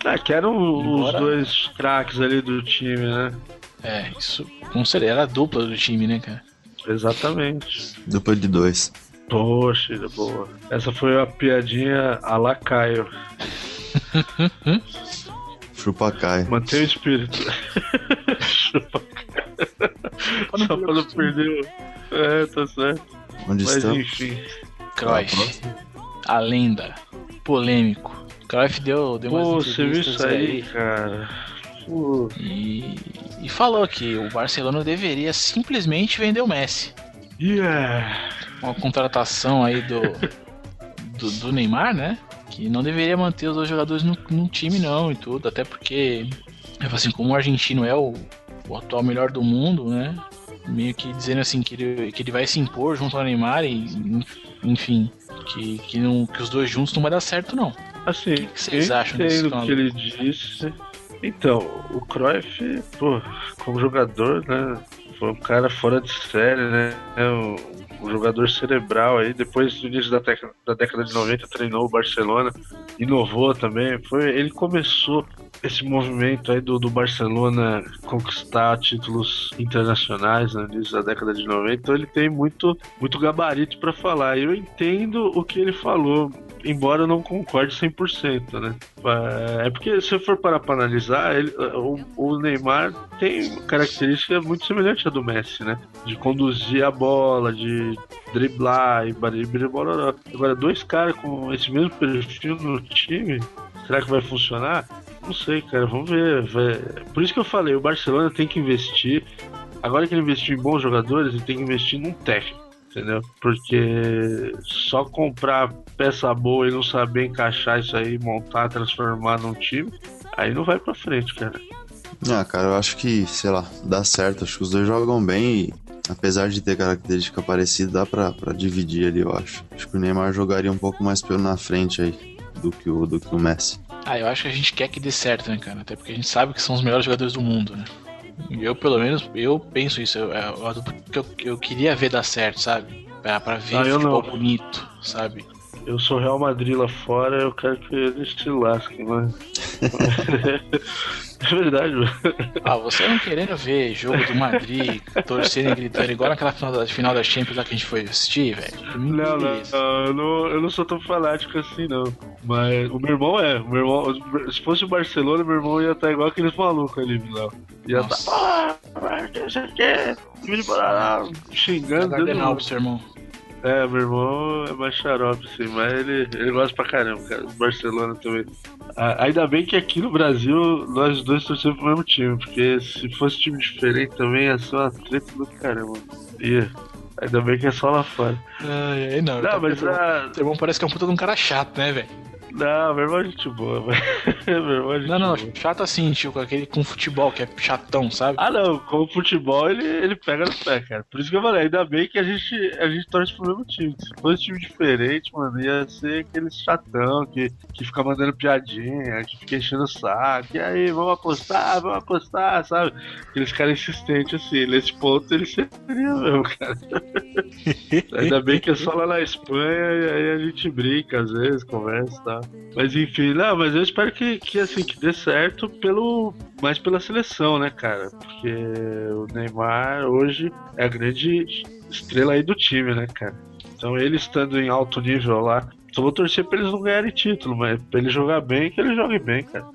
É, que eram os Embora- dois craques ali do time, né? É, isso com certeza era a dupla do time, né, cara? Exatamente. Dupla de dois. Poxa, boa. Essa foi a piadinha a la Caio. Chupa cai. Mantém o espírito. Chupa. Só pra não perder. É, tá certo. Onde Mas estão? enfim. Cruyff, a lenda, polêmico. Cruyff deu, deu Pô, umas você viu isso aí, cara? Pô, e, e falou que o Barcelona deveria simplesmente vender o Messi. yeah. Uma contratação aí do, do, do Neymar, né? Que não deveria manter os dois jogadores no, no time, não, e tudo. Até porque, assim, como o argentino é o, o atual melhor do mundo, né? Meio que dizendo assim que ele, que ele vai se impor junto ao Neymar e, enfim, que, que, não, que os dois juntos não vai dar certo, não. Assim, que vocês eu acham entendo o que ele disse. Então, o Cruyff, pô, como jogador, né? Foi um cara fora de série, né? Um, um jogador cerebral aí. Depois do início da, da década de 90, treinou o Barcelona, inovou também. Foi, ele começou esse movimento aí do, do Barcelona conquistar títulos internacionais no início da década de 90. Então ele tem muito, muito gabarito pra falar. Eu entendo o que ele falou, embora eu não concorde 100%, né? É porque se eu for parar pra analisar, ele- o, o Neymar tem característica muito semelhante à do Messi, né? De conduzir a bola, de driblar e baribir bororó. Agora, dois caras com esse mesmo perfil no time, será que vai funcionar? Não sei, cara, vamos ver. vai- Por isso que eu falei, o Barcelona tem que investir. Agora que ele investiu em bons jogadores, ele tem que investir num técnico. Entendeu? Porque só comprar peça boa e não saber encaixar isso aí, montar, transformar num time, aí não vai pra frente, cara. Ah, cara, eu acho que, sei lá, dá certo. Acho que os dois jogam bem e, apesar de ter característica parecida, dá pra, pra dividir ali, eu acho. Acho que o Neymar jogaria um pouco mais pelo na frente aí do que o, do que o Messi. Ah, eu acho que a gente quer que dê certo, né, cara? Até porque a gente sabe que são os melhores jogadores do mundo, né? E eu, pelo menos, eu penso isso. Eu, é que eu, eu queria ver dar certo, sabe? Pra, pra ver Ah, eu futebol não. bonito, sabe? Eu sou Real Madrid lá fora, eu quero que eles se lasquem, mas. é verdade, mano. Ah, você não querendo ver jogo do Madrid, torcendo e gritando, igual naquela final da, final da Champions lá que a gente foi assistir, velho. Não, não, não, eu não, eu não sou tão fanático assim, não. Mas o meu irmão é. O meu irmão, se fosse o Barcelona, meu irmão ia estar igual aqueles malucos ali, Bilal. Ia estar. Nossa. Ah, que quer? Time de Paraná, xingando. Cardenal pro seu irmão. É, meu irmão é mais xarope, assim, mas ele, ele gosta pra caramba, cara. Barcelona também. Ainda bem que aqui no Brasil nós dois torcemos pro mesmo time, porque se fosse time diferente também ia ser uma treta do caramba. Ia. Ainda bem que é só lá fora. Ai, ai, não. Não, tá- mas ah, seu irmão parece que é um puta de um cara chato, né, velho? Não, meu irmão é gente boa, velho. meu é gente Não, não, boa. chato assim, tipo, aquele com futebol, que é chatão, sabe? Ah, não, com o futebol ele, ele pega no pé, cara. Por isso que eu falei, ainda bem que a gente, a gente torce pro mesmo time. Se fosse time diferente, mano, ia ser aquele chatão que, que fica mandando piadinha, que fica enchendo o saco. E aí, vamos apostar, vamos apostar, sabe? Aqueles caras insistentes assim. Nesse ponto ele seria mesmo, cara. ainda bem que é só lá na Espanha e aí a gente brinca às vezes, conversa e tal. tal. Mas enfim, não, mas eu espero que, que assim, que dê certo pelo. mais pela seleção, né, cara? Porque o Neymar hoje é a grande estrela aí do time, né, cara? Então ele estando em alto nível lá, só vou torcer pra eles não ganharem título, mas pra ele jogar bem, que ele jogue bem, cara.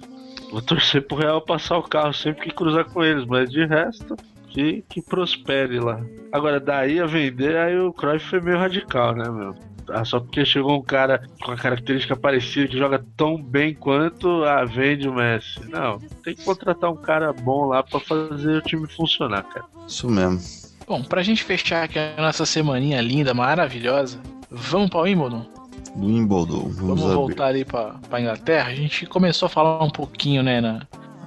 Vou torcer pro Real passar o carro sempre que cruzar com eles, mas de resto, que, que prospere lá. Agora, daí a vender, aí o Cruyff foi meio radical, né, meu? Ah, só porque chegou um cara com a característica parecida que joga tão bem quanto a vende o Messi. Não, tem que contratar um cara bom lá pra fazer o time funcionar, cara. Isso mesmo. Bom, pra gente fechar aqui a nossa semaninha linda, maravilhosa, vamos pra Wimbledon? Do Wimbledon. Vamos, Vamos abrir. voltar ali pra, pra Inglaterra. A gente começou a falar um pouquinho, né, na,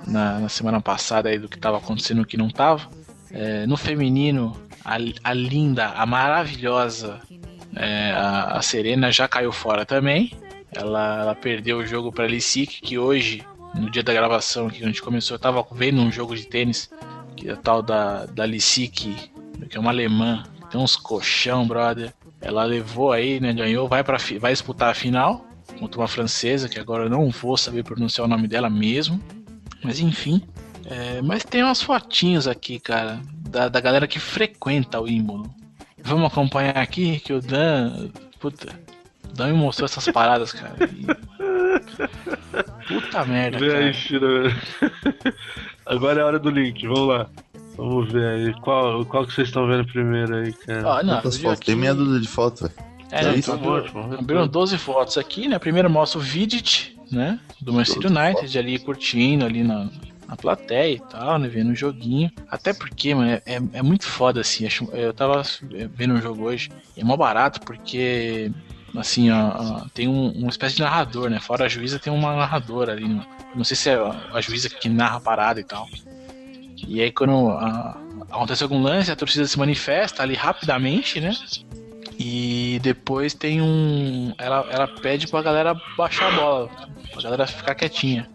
na, na semana passada aí do que tava acontecendo e o que não tava. É, no feminino, a, a linda, a maravilhosa, é, a, a Serena já caiu fora também. Ela, ela perdeu o jogo pra Lisic, que hoje, no dia da gravação que a gente começou, eu tava vendo um jogo de tênis, que é tal da, da Lisic, que é uma alemã, tem uns colchão, brother. Ela levou aí, né? Ganhou, vai, pra, vai disputar a final contra uma francesa, que agora eu não vou saber pronunciar o nome dela mesmo. Mas enfim. É, mas tem umas fotinhos aqui, cara, da, da galera que frequenta o Wimbledon. Vamos acompanhar aqui que o Dan. Puta. O Dan me mostrou essas paradas, cara. e- Puta merda, Vê aí, cara. Shira. Agora é a hora do link, vamos lá. Vamos ver aí. Qual, qual que vocês estão vendo primeiro aí, cara? Ó, não, Quantas fotos? Tem aqui- meia dúzia de fotos, velho. É, É isso? então, ótimo. Abriram 12 fotos aqui, né? A primeira mostra o Vidic, né? Do Manchester 12 United ali curtindo ali na, na plateia e tal, né? Vendo o joguinho. Até porque, mano, é, é- é muito foda assim. Eu tava vendo um jogo hoje. É mó barato porque, assim, ó, ó, tem um- uma espécie de narrador, né? Fora a juíza, tem uma narradora ali. Não sei se é a a juíza que narra a parada e tal. E aí, quando a- acontece algum lance, a torcida se manifesta ali rapidamente, né? E depois tem um. Ela, ela pede pra galera baixar a bola, pra galera ficar quietinha.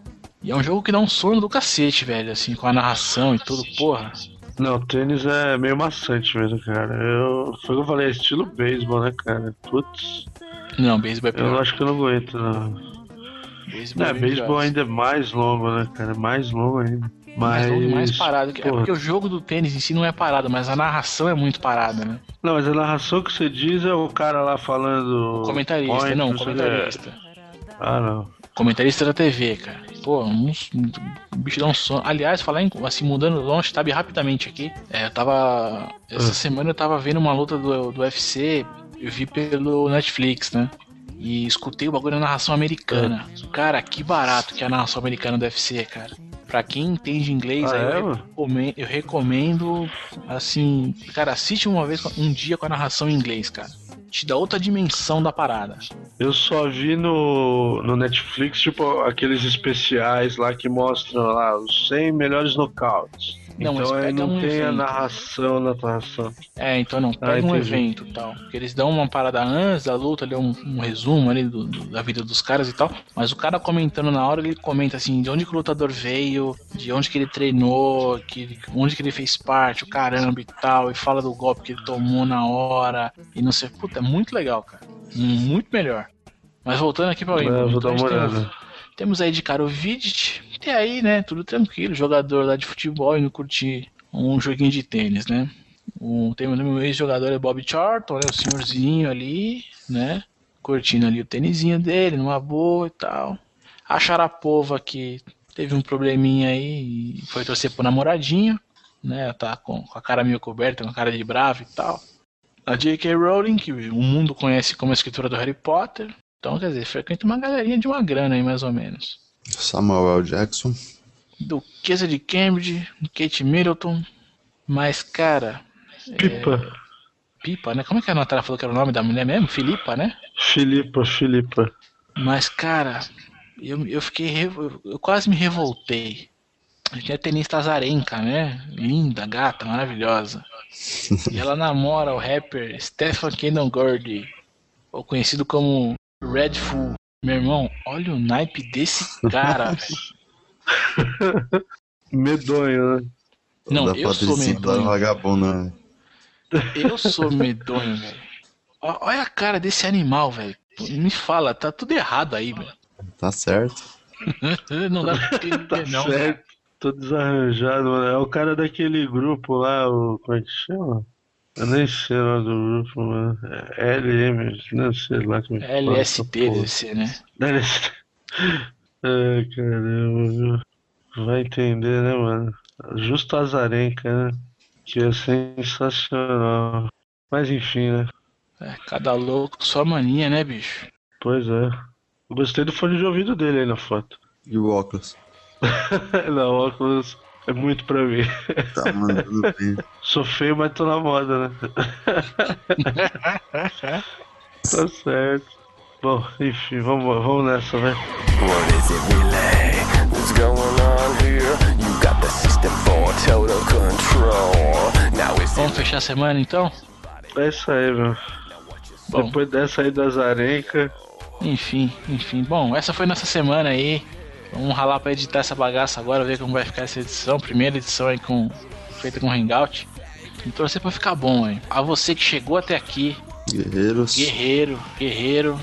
E é um jogo que dá um sono do cacete, velho, assim, com a narração e tudo, porra. Não, tênis é meio maçante mesmo, cara. Eu, foi o que eu falei, é estilo beisebol, né, cara? Putz, Não, beisebol é eu pior. acho que eu não aguento, não. Beisebol É, beisebol ainda é mais longo, né, cara? Mais longo ainda. mais longo e mais parado. É porque o jogo do tênis em si não é parado, mas a narração é muito parada, né? Não, mas a narração que você diz é o cara lá falando. Comentarista, point, não, o comentarista. Ah, não. Comentarista da TV, cara. Pô, uns, o bicho dá um sono. Aliás, falar em, assim, mudando longe, tab rapidamente aqui. É, eu tava. Essa Ah. semana eu tava vendo uma luta do, do UFC, eu vi pelo Netflix, né? E escutei o bagulho da narração americana. Cara, que barato que é a narração americana do UFC, cara. Pra quem entende inglês, Ah, aí é, eu, recomendo, eu recomendo, assim, cara, assiste uma vez, um dia com a narração em inglês, cara. Te dá outra dimensão da parada. Eu só vi no, no Netflix, tipo, aqueles especiais lá que mostram lá os 100 melhores nocautes. Não, então aí pega não um tem a evento. narração na narração. É, então não, pega Ah, um evento e tal. Porque eles dão uma parada antes da luta, ali um, um resumo ali do- do- da vida dos caras e tal. Mas o cara comentando na hora, ele comenta assim, de onde que o lutador veio, de onde que ele treinou, que, onde que ele fez parte, o caramba e tal, e fala do golpe que ele tomou na hora, e não sei. Puta, muito legal, cara. Muito melhor. Mas voltando aqui pra É, Wimbledon, vou dar uma o- olhada. temos aí de cara o Vidic, e aí, né, tudo tranquilo, jogador lá de futebol indo curtir um joguinho de tênis, né? O, tem o meu ex-jogador é Bob Charlton, né, o senhorzinho ali, né, curtindo ali o tênisinho dele, numa boa e tal. A Sharapova que teve um probleminha aí e foi torcer pro namoradinho, né, tá com, com a cara meio coberta, com a cara de bravo e tal. A J.K. Rowling, que o mundo conhece como a escritora do Harry Potter, então, quer dizer, frequenta uma galerinha de uma grana aí, mais ou menos. Samuel L. Jackson. Duquesa de Cambridge, Kate Middleton. Mas, cara, Pipa. Pipa, né? Como é que a Natália falou que era o nome da mulher mesmo? Filipa, né? Filipa, Filipa. Mas, cara, eu, eu fiquei. Eu quase me revoltei. Tinha a tenista Azarenka, né? Linda, gata, maravilhosa. E ela namora o rapper Stefan Kendon Gordy, ou conhecido como Red Fool. Meu irmão, olha o naipe desse cara, velho. Medonho, né? Não, da eu sou medonho. da vagabunda, né? Eu sou medonho, velho. Olha a cara desse animal, velho. Me fala, tá tudo errado aí, velho. Tá certo. não dá pra entender, Tá não. certo. Tô desarranjado, mano. É o cara daquele grupo lá, o. Como é que chama? Eu nem sei o nome do grupo, mano. É LM, não sei lá como é porra. deve ser, né? LSD. Ai, caramba, viu? Vai entender, né, mano? Justo Azarenka, né? Que é sensacional. Mas enfim, né? É, cada louco sua mania, né, bicho? Pois é. Eu gostei do fone de ouvido dele aí na foto. E o óculos? Não, óculos é muito pra mim. Tá mandando bem. Sou feio, mas tô na moda, né? tá certo. Bom, enfim, vamos, vamos nessa, vai. What is it really? What's going on here? You got the system for total control. Now it's Vamos fechar a semana então? É isso aí, meu. Bom. Depois dessa aí das arencas. Enfim, enfim. Bom, essa foi nossa semana aí. Vamos ralar pra editar essa bagaça agora, ver como vai ficar essa edição. Primeira edição aí com feita com Hangout. E torcer pra ficar bom aí. A você que chegou até aqui, Guerreiros. guerreiro, guerreiro.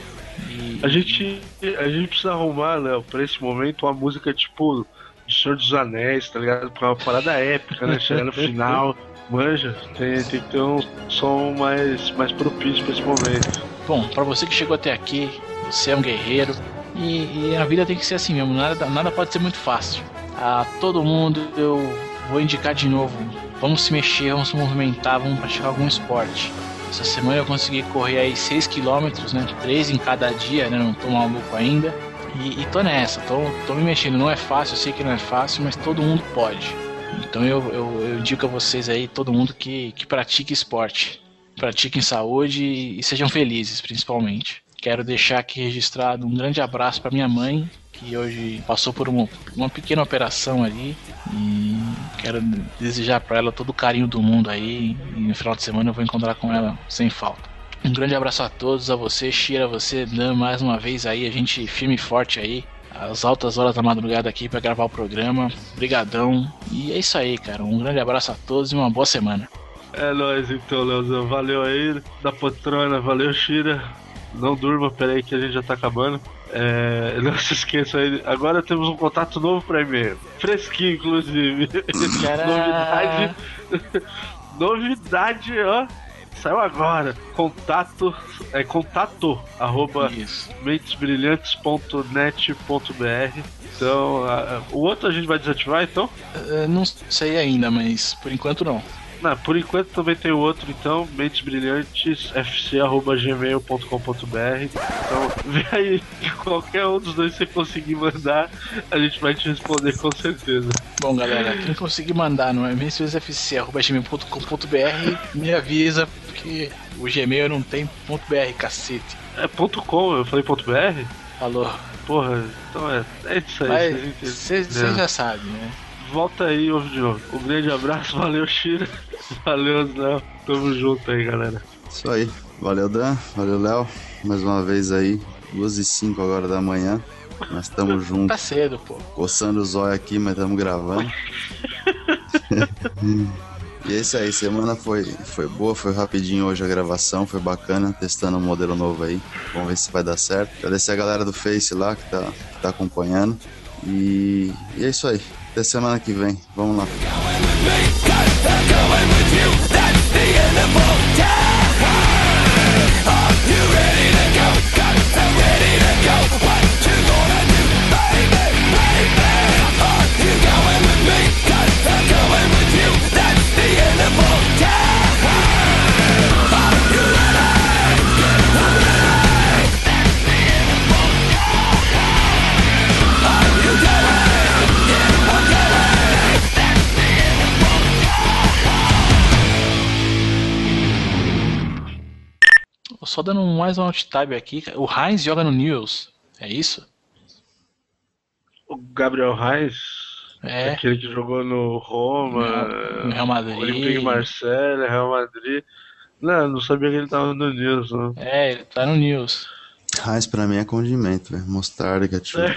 E A gente, a gente precisa arrumar, né, pra esse momento, uma música tipo de Senhor dos Anéis, tá ligado? Pra uma parada épica, né? Chegar no final. Manja, tem, tem que ter um som mais, mais propício pra esse momento. Bom, pra você que chegou até aqui, você é um guerreiro. E, e a vida tem que ser assim mesmo, nada, nada pode ser muito fácil. A todo mundo eu vou indicar de novo. Vamos se mexer, vamos se movimentar, vamos praticar algum esporte. Essa semana eu consegui correr aí 6 km, né? 3 em cada dia, né? Não tô maluco ainda. E, e tô nessa, tô, tô me mexendo. Não é fácil, eu sei que não é fácil, mas todo mundo pode. Então eu, eu, eu indico a vocês aí, todo mundo que, que pratique esporte. Pratiquem saúde e, e sejam felizes, principalmente. Quero deixar aqui registrado um grande abraço para minha mãe, que hoje passou por uma, uma pequena operação ali. E quero desejar para ela todo o carinho do mundo aí. E no final de semana eu vou encontrar com ela sem falta. Um grande abraço a todos, a você, Shira, a você, Dan, mais uma vez aí, a gente firme e forte aí. Às altas horas da madrugada aqui para gravar o programa. Brigadão. E é isso aí, cara. Um grande abraço a todos e uma boa semana. É nóis então, Leozão. Valeu aí da poltrona, valeu, Shira. Não durma, peraí que a gente já tá acabando. É, não se esqueça aí, agora temos um contato novo para e-mail. Fresquinho, inclusive. Novidade. Novidade, ó. Saiu agora. Contato. É contato arroba mentesbrilhantes.net.br. Então, a- o outro a gente vai desativar então? Eh, não sei ainda, mas por enquanto não. Não, por enquanto também tem o outro, então, mentesbrilhantesfc.gmail.com.br. Então, vê aí que qualquer um dos dois você conseguir mandar, a gente vai te responder com certeza. Bom, galera, quem conseguir mandar no msfc.gmail.com.br me avisa, porque o Gmail não tem ponto .br, cacete. É ponto .com, eu falei ponto .br? Falou. Porra, então é, é isso aí. Você entenderam. já sabe, né? Volta aí de novo. Um grande abraço, valeu, Shira. Valeu, Zé. Tamo junto aí, galera. Isso aí. Valeu, Dan. Valeu, Léo. Mais uma vez aí. 2 e 5 agora da manhã. Nós estamos Tá juntos. cedo, pô. Coçando os olhos aqui, mas estamos gravando. e é isso aí. Semana foi, foi boa, foi rapidinho hoje a gravação. Foi bacana. Testando um modelo novo aí. Vamos ver se vai dar certo. Agradecer a galera do Face lá que tá, que tá acompanhando. E, e é isso aí. Até semana que vem. Vamos lá. Só dando mais um alt tab aqui. O Heinz joga no News. É isso? O Gabriel Reis, É. aquele que jogou no Roma, No Real Madrid. Olympique Marseille, Real Madrid. Não, não sabia que ele tava no News, não. É, ele tá no News. Raiz pra mim é condimento, velho. Mostarda, ketchup.